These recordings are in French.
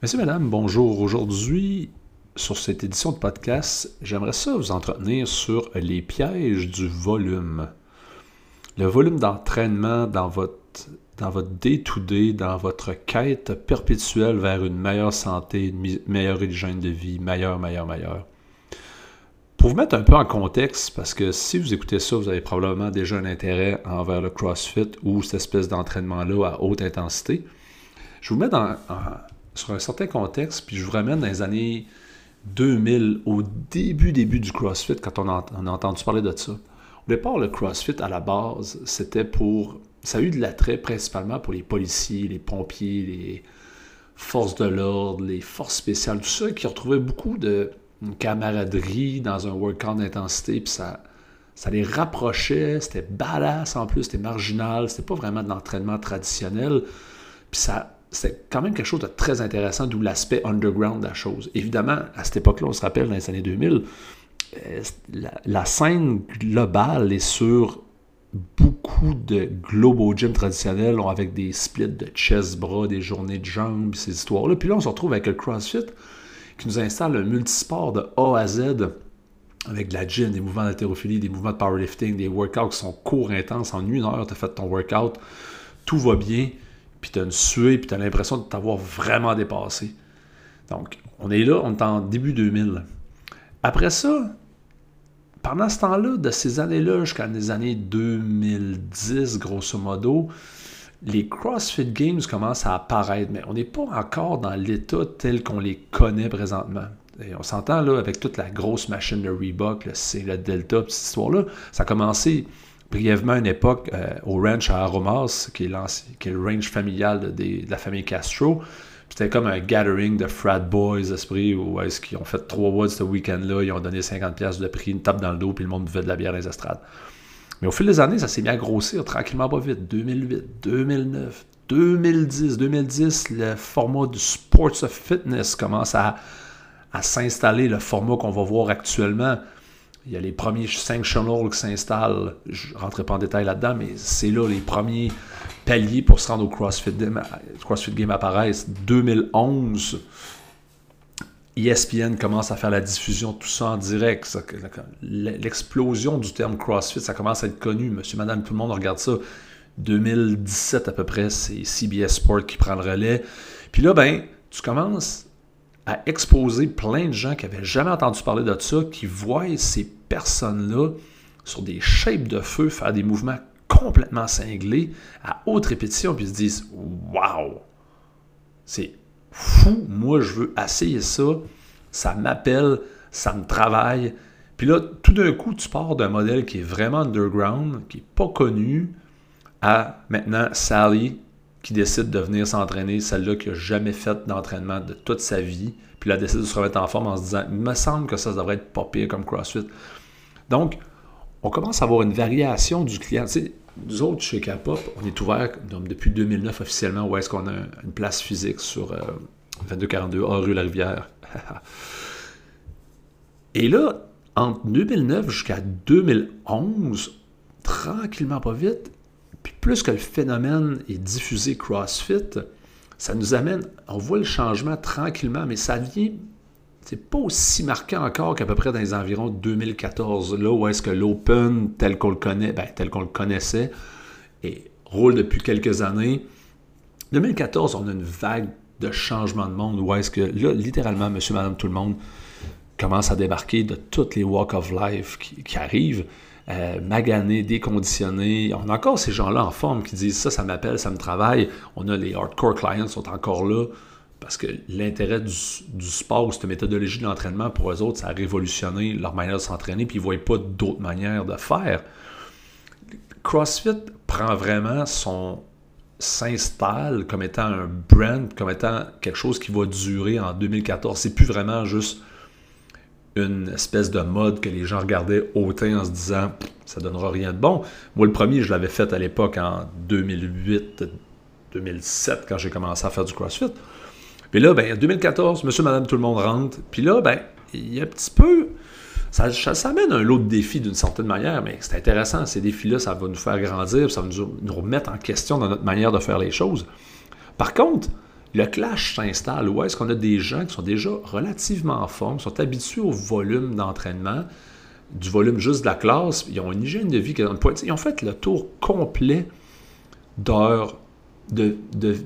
Merci, madame. Bonjour. Aujourd'hui, sur cette édition de podcast, j'aimerais ça vous entretenir sur les pièges du volume. Le volume d'entraînement dans votre dans votre day-to-day, dans votre quête perpétuelle vers une meilleure santé, une meilleure hygiène de vie, meilleure, meilleure, meilleure. Pour vous mettre un peu en contexte, parce que si vous écoutez ça, vous avez probablement déjà un intérêt envers le CrossFit ou cette espèce d'entraînement-là à haute intensité. Je vous mets dans, sur un certain contexte, puis je vous ramène dans les années 2000, au début, début du CrossFit, quand on a, entendu parler de ça. Au départ, le CrossFit, à la base, c'était pour... Ça a eu de l'attrait principalement pour les policiers, les pompiers, les forces de l'ordre, les forces spéciales, tout ça, qui retrouvaient beaucoup de camaraderie dans un workout d'intensité, puis ça, ça les rapprochait, c'était badass en plus, c'était marginal, c'était pas vraiment de l'entraînement traditionnel, puis ça c'est quand même quelque chose de très intéressant, d'où l'aspect underground de la chose. Évidemment, à cette époque-là, on se rappelle, dans les années 2000, euh, la, scène globale est sur beaucoup de global gym traditionnels, avec des splits de chest bras, des journées de jambes, ces histoires-là. Puis là, on se retrouve avec le CrossFit qui nous installe un multisport de A à Z avec de la gym, des mouvements d'haltérophilie, des mouvements de powerlifting, des workouts qui sont courts, intenses. En une heure, tu as fait ton workout, tout va bien puis tu as une suée, puis tu as l'impression de t'avoir vraiment dépassé. Donc, on est là, on est en début 2000. Après ça, pendant ce temps-là, de ces années-là jusqu'à les années 2010, grosso modo, les CrossFit Games commencent à apparaître, mais on n'est pas encore dans l'état tel qu'on les connaît présentement. Et on s'entend là avec toute la grosse machine de Reebok, le, le Delta, cette histoire-là. Ça a commencé brièvement une époque euh, au ranch à Aromas, qui est, le ranch familial de, la famille Castro. C'était comme un gathering de frat boys esprit où est-ce qu'ils ont fait trois woods ce week-end-là, ils ont donné 50$ de prix, une tape dans le dos, puis le monde buvait de la bière dans les. Mais au fil des années, ça s'est mis à grossir tranquillement pas vite. 2008, 2009, 2010. 2010, le format du Sports of Fitness commence à s'installer, le format qu'on va voir actuellement. Il y a les premiers cinq channels qui s'installent. Je ne rentrerai pas en détail là-dedans, mais c'est là les premiers paliers pour se rendre au CrossFit, CrossFit Game apparaissent. 2011, ESPN commence à faire la diffusion tout ça en direct. L'explosion du terme CrossFit, ça commence à être connu. Monsieur, madame, tout le monde regarde ça. 2017 à peu près, c'est CBS Sport qui prend le relais. Puis là, ben, tu commences à exposer plein de gens qui n'avaient jamais entendu parler de ça, qui voient ces personnes-là sur des shapes de feu faire des mouvements complètement cinglés à haute répétition, puis se disent Waouh, c'est fou, moi je veux essayer ça, ça m'appelle, ça me travaille. Puis là, tout d'un coup, tu pars d'un modèle qui est vraiment underground, qui n'est pas connu, à maintenant Sally, qui décide de venir s'entraîner, celle-là qui n'a jamais fait d'entraînement de toute sa vie, puis elle décide de se remettre en forme en se disant Il me semble que ça, devrait être pas pire comme CrossFit. Donc, on commence à avoir une variation du client. Tu nous autres, chez Capop, on est ouvert depuis 2009 officiellement, où est-ce qu'on a une place physique sur 2242 euh, A rue La Rivière. Et là, entre 2009 jusqu'à 2011, tranquillement pas vite, puis plus que le phénomène est diffusé CrossFit, ça nous amène, on voit le changement tranquillement, mais ça vient, c'est pas aussi marquant encore qu'à peu près dans les environs 2014, là où est-ce que l'Open, tel qu'on le connaît, ben, tel qu'on le connaissait, et roule depuis quelques années. 2014, on a une vague de changement de monde où est-ce que là, littéralement, monsieur, madame, tout le monde commence à débarquer de toutes les walks of life qui arrivent euh, maganés. On a encore ces gens-là en forme qui disent ça, ça m'appelle, ça me travaille. On a les hardcore clients sont encore là parce que l'intérêt du, sport cette méthodologie de l'entraînement, pour eux autres, ça a révolutionné leur manière de s'entraîner, puis ils ne voient pas d'autres manières de faire. CrossFit prend vraiment son s'installe comme étant un brand, comme étant quelque chose qui va durer en 2014. C'est plus vraiment juste une espèce de mode que les gens regardaient hautain en se disant ça donnera rien de bon. Moi, le premier, je l'avais fait à l'époque en 2008, 2007, quand j'ai commencé à faire du CrossFit. Puis là, ben, 2014, monsieur, madame, tout le monde rentre. Puis là, ben, il y a un petit peu. Ça, ça, amène un lot de défis d'une certaine manière, mais c'est intéressant. Ces défis-là, ça va nous faire grandir, ça va nous, nous remettre en question dans notre manière de faire les choses. Par contre, le clash s'installe. Où est-ce qu'on a des gens qui sont déjà relativement en forme, qui sont habitués au volume d'entraînement, du volume juste de la classe, ils ont une hygiène de vie qui est dans le point. Ils ont fait le tour complet d'heures de, de,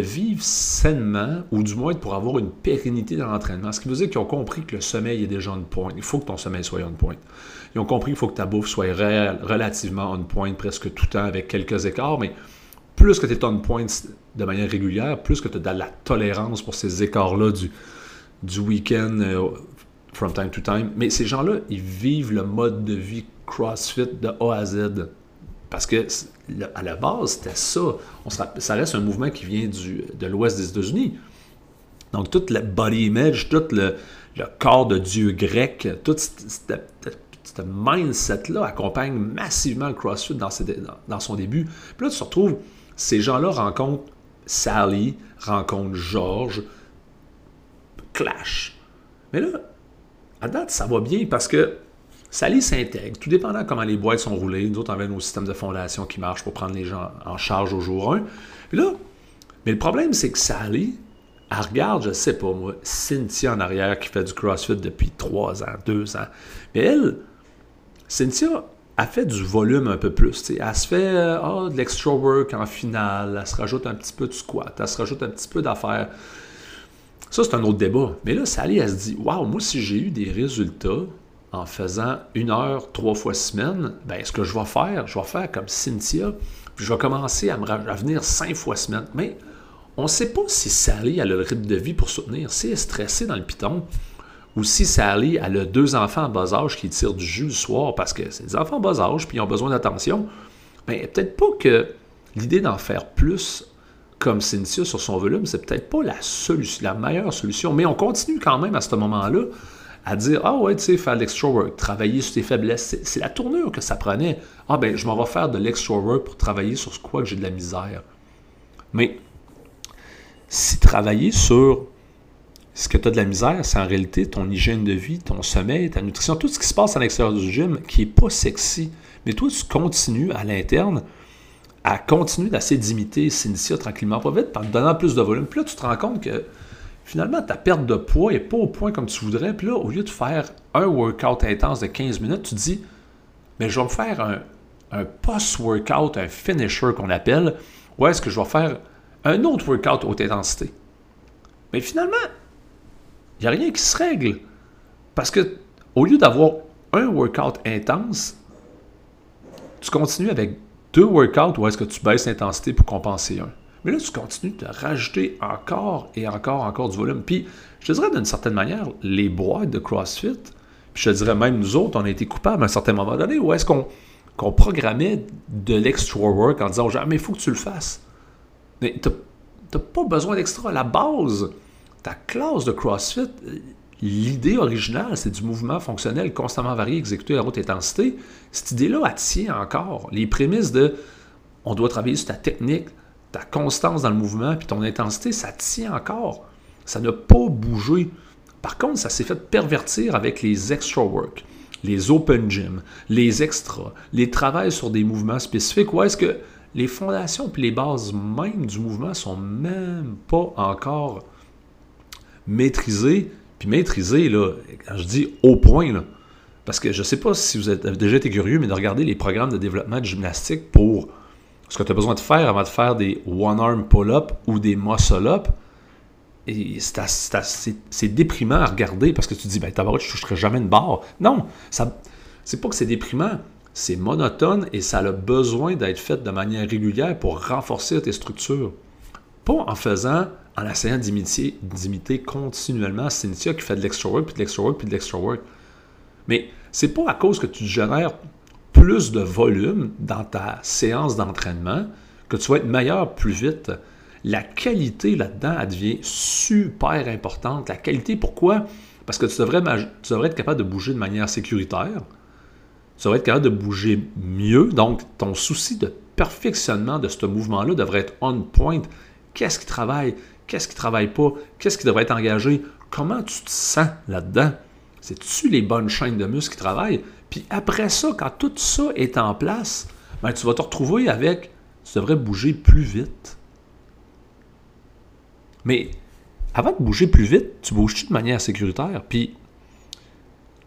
vivre sainement, ou du moins pour avoir une pérennité dans l'entraînement. Ce qui veut dire qu'ils ont compris que le sommeil est déjà on point. Il faut que ton sommeil soit on point. Ils ont compris qu'il faut que ta bouffe soit relativement on point presque tout le temps avec quelques écarts, mais plus que tu es on point de manière régulière, plus que tu as de la tolérance pour ces écarts-là du, du week-end euh, from time to time. Mais ces gens-là, ils vivent le mode de vie CrossFit de A à Z. Parce que à la base, c'était ça. On ça reste un mouvement qui vient du, de l'ouest des États-Unis. Donc, tout le body image, tout le, corps de Dieu grec, tout ce mindset-là accompagne massivement le CrossFit dans, dans, son début. Puis là, tu te retrouves, ces gens-là rencontrent Sally, rencontrent George, clash. Mais là, à date, ça va bien parce que Sally s'intègre, tout dépendant comment les boîtes sont roulées. Nous autres, on avait nos systèmes de fondation qui marchent pour prendre les gens en charge au jour 1. Puis là, mais le problème, c'est que Sally, elle regarde, je sais pas moi, Cynthia en arrière qui fait du CrossFit depuis 3 ans, 2 ans. Mais elle, Cynthia, a fait du volume un peu plus. Elle se fait oh, de l'extra work en finale, elle se rajoute un petit peu de squat, elle se rajoute un petit peu d'affaires. Ça, c'est un autre débat. Mais là, Sally, elle se dit Waouh, moi, si j'ai eu des résultats en faisant une heure, trois fois semaine, ben, ce que je vais faire, je vais faire comme Cynthia, puis je vais commencer à, me, à venir cinq fois semaine. Mais on ne sait pas si Sally a le rythme de vie pour soutenir. Si elle est stressée dans le piton, ou si Sally a deux enfants en bas âge qui tirent du jus le soir parce que c'est des enfants en bas âge puis ils ont besoin d'attention, bien, peut-être pas que l'idée d'en faire plus comme Cynthia sur son volume, c'est peut-être pas la, solution, la meilleure solution. Mais on continue quand même à ce moment-là à dire Ah ouais, tu sais, faire l'extra work, travailler sur tes faiblesses. C'est la tournure que ça prenait. Ah ben, je m'en vais faire de l'extra work pour travailler sur ce quoi que j'ai de la misère. Mais si travailler sur ce que tu as de la misère, c'est en réalité ton hygiène de vie, ton sommeil, ta nutrition, tout ce qui se passe à l'extérieur du gym qui n'est pas sexy. Mais toi, tu continues à l'interne à continuer d'essayer d'imiter Cynthia tranquillement, pas vite, en donnant plus de volume. Puis là, tu te rends compte que finalement, ta perte de poids n'est pas au point comme tu voudrais. Puis là, au lieu de faire un workout intense de 15 minutes, tu te dis, mais je vais me faire un post-workout, un finisher qu'on appelle, ou est-ce que je vais faire un autre workout haute intensité? Mais finalement, il n'y a rien qui se règle. Parce que au lieu d'avoir un workout intense, tu continues avec deux workouts ou est-ce que tu baisses l'intensité pour compenser un? Mais là, tu continues de rajouter encore et encore, encore du volume. Puis, je te dirais d'une certaine manière, les boîtes de CrossFit, puis je te dirais même nous autres, on a été coupables à un certain moment donné, où est-ce qu'on programmait de l'extra work en disant aux gens, mais il faut que tu le fasses. Mais tu n'as pas besoin d'extra. La base, ta classe de CrossFit, l'idée originale, c'est du mouvement fonctionnel constamment varié exécuté à haute intensité. Cette idée-là, elle tient encore. Les prémices de on doit travailler sur ta technique, ta constance dans le mouvement, puis ton intensité, ça tient encore. Ça n'a pas bougé. Par contre, ça s'est fait pervertir avec les extra work, les open gym, les extras, les travails sur des mouvements spécifiques. Où est-ce que les fondations puis les bases même du mouvement sont même pas encore maîtrisées puis maîtriser, là, quand je dis au point, là, parce que je ne sais pas si vous avez déjà été curieux, mais de regarder les programmes de développement de gymnastique pour ce que tu as besoin de faire avant de faire des one-arm pull-up ou des muscle-up. C'est déprimant à regarder parce que tu te dis, ben, je ne toucherai jamais une barre. Non, ça, c'est pas que c'est déprimant, c'est monotone et ça a besoin d'être fait de manière régulière pour renforcer tes structures. Pas en faisant en essayant d'imiter continuellement Cynthia qui fait de l'extra work, puis de l'extra work, puis de l'extra work. Mais c'est pas à cause que tu génères plus de volume dans ta séance d'entraînement que tu vas être meilleur plus vite. La qualité là-dedans, devient super importante. La qualité, pourquoi? Parce que tu devrais, tu devrais être capable de bouger de manière sécuritaire. Tu devrais être capable de bouger mieux. Donc, ton souci de perfectionnement de ce mouvement-là devrait être on point. Qu'est-ce qui travaille? Qu'est-ce qui ne travaille pas? Qu'est-ce qui devrait être engagé? Comment tu te sens là-dedans? C'est-tu les bonnes chaînes de muscles qui travaillent? Puis après ça, quand tout ça est en place, ben, tu vas te retrouver avec, tu devrais bouger plus vite. Mais avant de bouger plus vite, tu bouges-tu de manière sécuritaire? Puis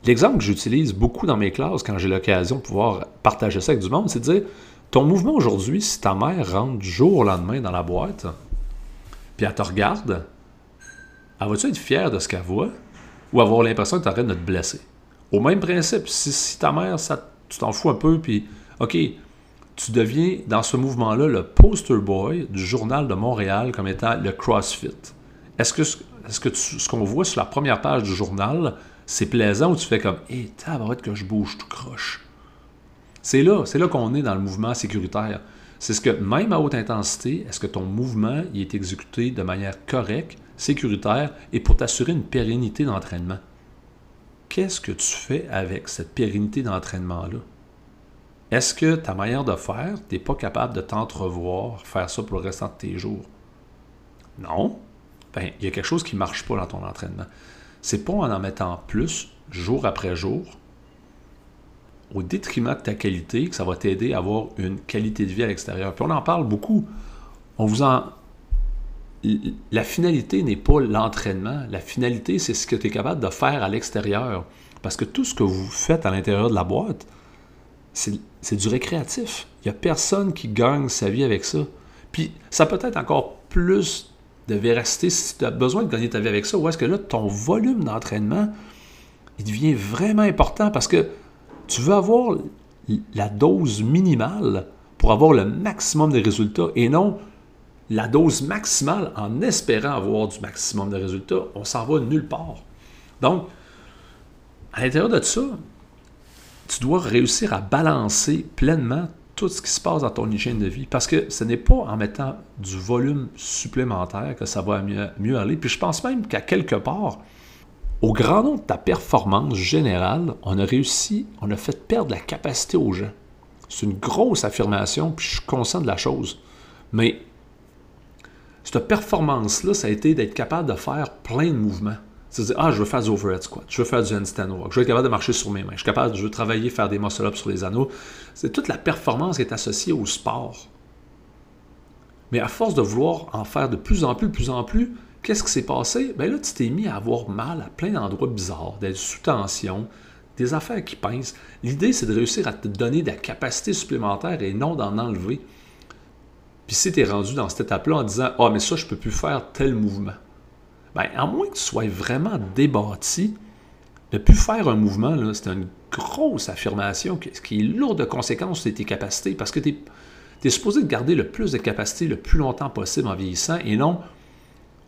l'exemple que j'utilise beaucoup dans mes classes quand j'ai l'occasion de pouvoir partager ça avec du monde, c'est de dire ton mouvement aujourd'hui, si ta mère rentre du jour au lendemain dans la boîte, puis elle te regarde, elle va-tu être fière de ce qu'elle voit? Ou avoir l'impression que tu arrêtes de te blesser? Au même principe, si, ta mère, ça, tu t'en fous un peu, puis OK, tu deviens dans ce mouvement-là le poster boy du journal de Montréal comme étant le CrossFit. Est-ce que, est-ce que ce qu'on voit sur la première page du journal, c'est plaisant ou tu fais comme Hé, hey, tabarouette que je bouge tout croche? C'est là, c'est là qu'on est dans le mouvement sécuritaire. C'est ce que, même à haute intensité, est-ce que ton mouvement il est exécuté de manière correcte, sécuritaire et pour t'assurer une pérennité d'entraînement? Qu'est-ce que tu fais avec cette pérennité d'entraînement-là? Est-ce que ta manière de faire, tu n'es pas capable de t'entrevoir faire ça pour le restant de tes jours? Non. Ben, il y a quelque chose qui ne marche pas dans ton entraînement. C'est pas en en mettant plus, jour après jour, au détriment de ta qualité, que ça va t'aider à avoir une qualité de vie à l'extérieur. Puis on en parle beaucoup. On vous en. La finalité n'est pas l'entraînement. La finalité, c'est ce que tu es capable de faire à l'extérieur. Parce que tout ce que vous faites à l'intérieur de la boîte, c'est du récréatif. Il n'y a personne qui gagne sa vie avec ça. Puis ça peut être encore plus de véracité si tu as besoin de gagner ta vie avec ça. Ou est-ce que là, ton volume d'entraînement, il devient vraiment important parce que tu veux avoir la dose minimale pour avoir le maximum de résultats et non la dose maximale en espérant avoir du maximum de résultats. On s'en va nulle part. Donc, à l'intérieur de ça, tu dois réussir à balancer pleinement tout ce qui se passe dans ton hygiène de vie. Parce que ce n'est pas en mettant du volume supplémentaire que ça va mieux, mieux aller. Puis je pense même qu'à quelque part, au grand nom de ta performance générale, on a réussi, on a fait perdre la capacité aux gens. C'est une grosse affirmation, puis je suis conscient de la chose. Mais cette performance-là, ça a été d'être capable de faire plein de mouvements. C'est-à-dire, ah, je veux faire du overhead squat, je veux faire du handstand walk, je veux être capable de marcher sur mes mains, je suis capable, je veux travailler, faire des muscle-ups sur les anneaux. C'est toute la performance qui est associée au sport. Mais à force de vouloir en faire de plus en plus, de plus en plus, Qu'est-ce qui s'est passé? Ben là, tu t'es mis à avoir mal à plein d'endroits bizarres, d'être sous tension, des affaires qui pincent. L'idée, c'est de réussir à te donner de la capacité supplémentaire et non d'en enlever. Puis si tu es rendu dans cette étape-là en disant Ah, mais ça, je ne peux plus faire tel mouvement. Bien, à moins que tu sois vraiment débattu, ne plus faire un mouvement, c'est une grosse affirmation qui est lourde de conséquences sur tes capacités parce que tu es, es, supposé garder le plus de capacités le plus longtemps possible en vieillissant et non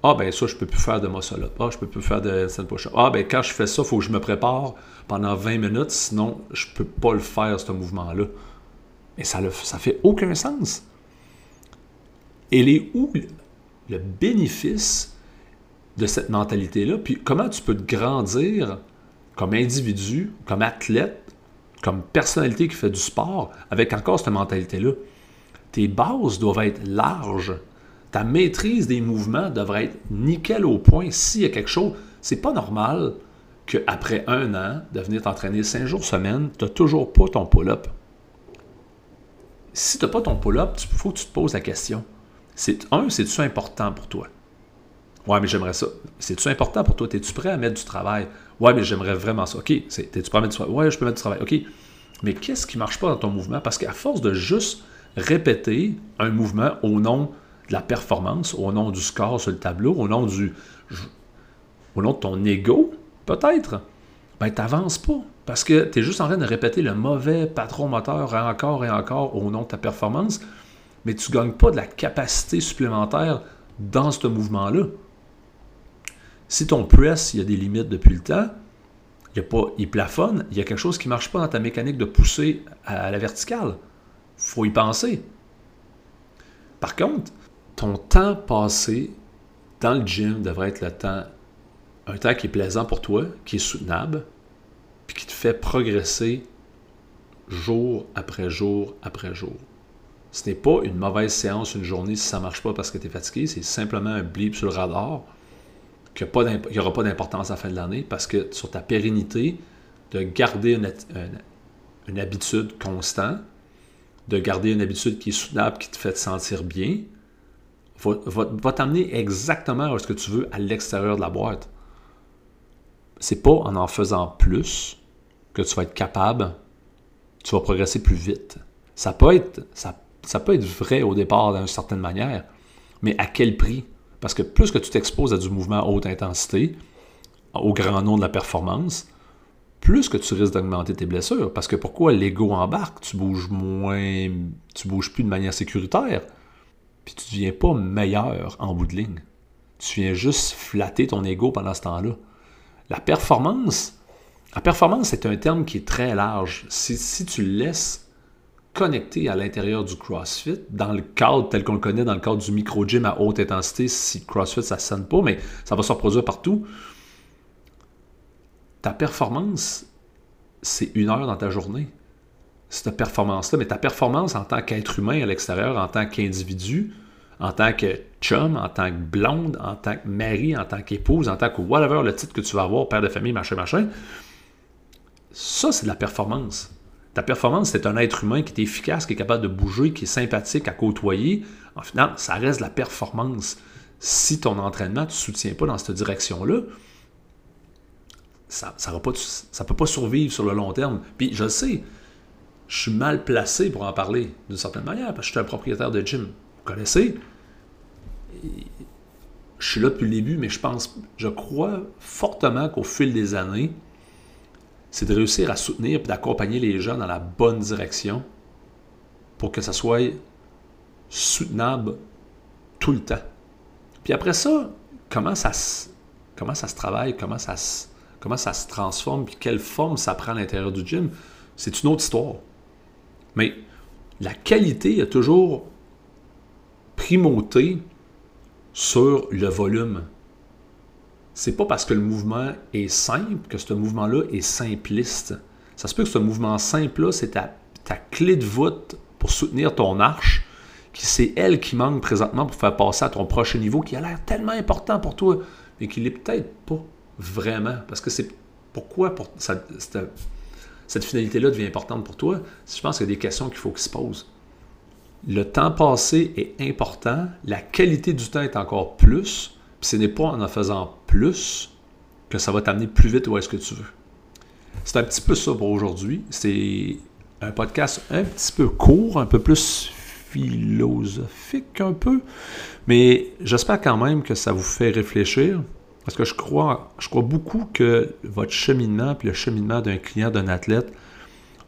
ah, ben ça, je peux plus faire de muscle-up. Ah, je peux plus faire de stand push-up. Ah, ben quand je fais ça, il faut que je me prépare pendant 20 minutes, sinon je peux pas le faire, ce mouvement-là. Et ça ne ça fait aucun sens. Et les où le bénéfice de cette mentalité-là, puis comment tu peux te grandir comme individu, comme athlète, comme personnalité qui fait du sport, avec encore cette mentalité-là? Tes bases doivent être larges ta maîtrise des mouvements devrait être nickel au point. S'il y a quelque chose, c'est pas normal qu'après un an, de venir t'entraîner cinq jours semaine, tu n'as toujours pas ton pull-up. Si tu n'as pas ton pull-up, il faut que tu te poses la question. C'est, un, c'est-tu important pour toi? Ouais, mais j'aimerais ça. C'est-tu important pour toi? Es-tu prêt à mettre du travail? Ouais, mais j'aimerais vraiment ça. OK. Es-tu prêt à mettre du travail? Ouais, je peux mettre du travail. OK. Mais qu'est-ce qui ne marche pas dans ton mouvement? Parce qu'à force de juste répéter un mouvement au nom de la performance, au nom du score sur le tableau, au nom du au nom de ton ego, peut-être, ben tu n'avances pas. Parce que tu es juste en train de répéter le mauvais patron moteur encore et encore au nom de ta performance, mais tu ne gagnes pas de la capacité supplémentaire dans ce mouvement-là. Si ton press, il y a des limites depuis le temps, il, y a pas, il plafonne, il y a quelque chose qui ne marche pas dans ta mécanique de pousser à la verticale. Il faut y penser. Par contre, ton temps passé dans le gym devrait être un temps qui est plaisant pour toi, qui est soutenable, puis qui te fait progresser jour après jour après jour. Ce n'est pas une mauvaise séance une journée si ça ne marche pas parce que tu es fatigué, c'est simplement un blip sur le radar qu'il n'y aura pas d'importance à la fin de l'année parce que sur ta pérennité, de garder une habitude constante, de garder une habitude qui est soutenable, qui te fait te sentir bien, va, t'amener exactement où ce que tu veux à l'extérieur de la boîte. C'est pas en en faisant plus que tu vas être capable, tu vas progresser plus vite. Ça peut être, ça, ça peut être vrai au départ d'une certaine manière, mais à quel prix? Parce que plus que tu t'exposes à du mouvement haute intensité, au grand nom de la performance, plus que tu risques d'augmenter tes blessures. Parce que pourquoi l'ego embarque? Tu bouges moins, tu bouges plus de manière sécuritaire, puis tu ne deviens pas meilleur en bout de ligne. Tu viens juste flatter ton ego pendant ce temps-là. La performance, la performance, c'est un terme qui est très large. Si, tu le laisses connecter à l'intérieur du CrossFit, dans le cadre tel qu'on le connaît, dans le cadre du micro-gym à haute intensité, si CrossFit, ça ne sonne pas, mais ça va se reproduire partout ta performance, c'est une heure dans ta journée. Cette performance-là, mais ta performance en tant qu'être humain à l'extérieur, en tant qu'individu, en tant que chum, en tant que blonde, en tant que mari, en tant qu'épouse, en tant que whatever le titre que tu vas avoir, père de famille, machin, machin, ça, c'est de la performance. Ta performance, c'est un être humain qui est efficace, qui est capable de bouger, qui est sympathique à côtoyer. En final, ça reste la performance. Si ton entraînement, ne soutiens pas dans cette direction-là, ça ne peut pas survivre sur le long terme. Puis je sais, je suis mal placé pour en parler d'une certaine manière, parce que je suis un propriétaire de gym. Vous connaissez? Je suis là depuis le début, mais je pense, je crois fortement qu'au fil des années, c'est de réussir à soutenir et d'accompagner les gens dans la bonne direction pour que ça soit soutenable tout le temps. Puis après ça, comment ça, comment ça se travaille, comment ça se comment ça se transforme, puis quelle forme ça prend à l'intérieur du gym, c'est une autre histoire. Mais la qualité a toujours primauté sur le volume. C'est pas parce que le mouvement est simple que ce mouvement-là est simpliste. Ça se peut que ce mouvement simple-là, c'est ta, clé de voûte pour soutenir ton arche, qui c'est elle qui manque présentement pour faire passer à ton prochain niveau, qui a l'air tellement important pour toi, mais qui l'est peut-être pas vraiment? Parce que c'est pourquoi pour, cette, finalité-là devient importante pour toi? Je pense qu'il y a des questions qu'il faut qu'ils se posent. Le temps passé est important, la qualité du temps est encore plus, puis ce n'est pas en en faisant plus que ça va t'amener plus vite où est-ce que tu veux. C'est un petit peu ça pour aujourd'hui. C'est un podcast un petit peu court, un peu plus philosophique un peu, mais j'espère quand même que ça vous fait réfléchir. Parce que je crois, je crois beaucoup que votre cheminement, puis le cheminement d'un client, d'un athlète,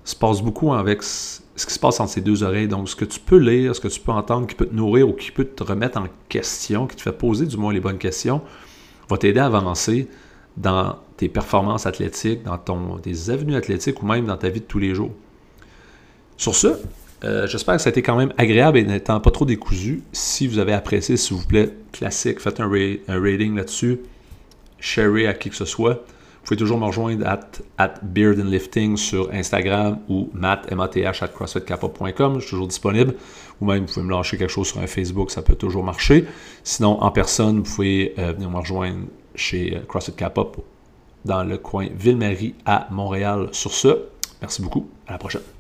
se passe beaucoup avec ce qui se passe entre ces deux oreilles. Donc, ce que tu peux lire, ce que tu peux entendre, qui peut te nourrir ou qui peut te remettre en question, qui te fait poser du moins les bonnes questions, va t'aider à avancer dans tes performances athlétiques, dans ton, tes avenues athlétiques ou même dans ta vie de tous les jours. Sur ce, euh, j'espère que ça a été quand même agréable et n'étant pas trop décousu. Si vous avez apprécié, s'il vous plaît, classique, faites un rating là-dessus share à qui que ce soit. Vous pouvez toujours me rejoindre at, Beard and Lifting sur Instagram ou matt, at. Je suis toujours disponible. Ou même, vous pouvez me lâcher quelque chose sur un Facebook, ça peut toujours marcher. Sinon, en personne, vous pouvez euh, venir me rejoindre chez euh, CrossFit Kappa dans le coin Ville-Marie à Montréal. Sur ce, merci beaucoup. À la prochaine.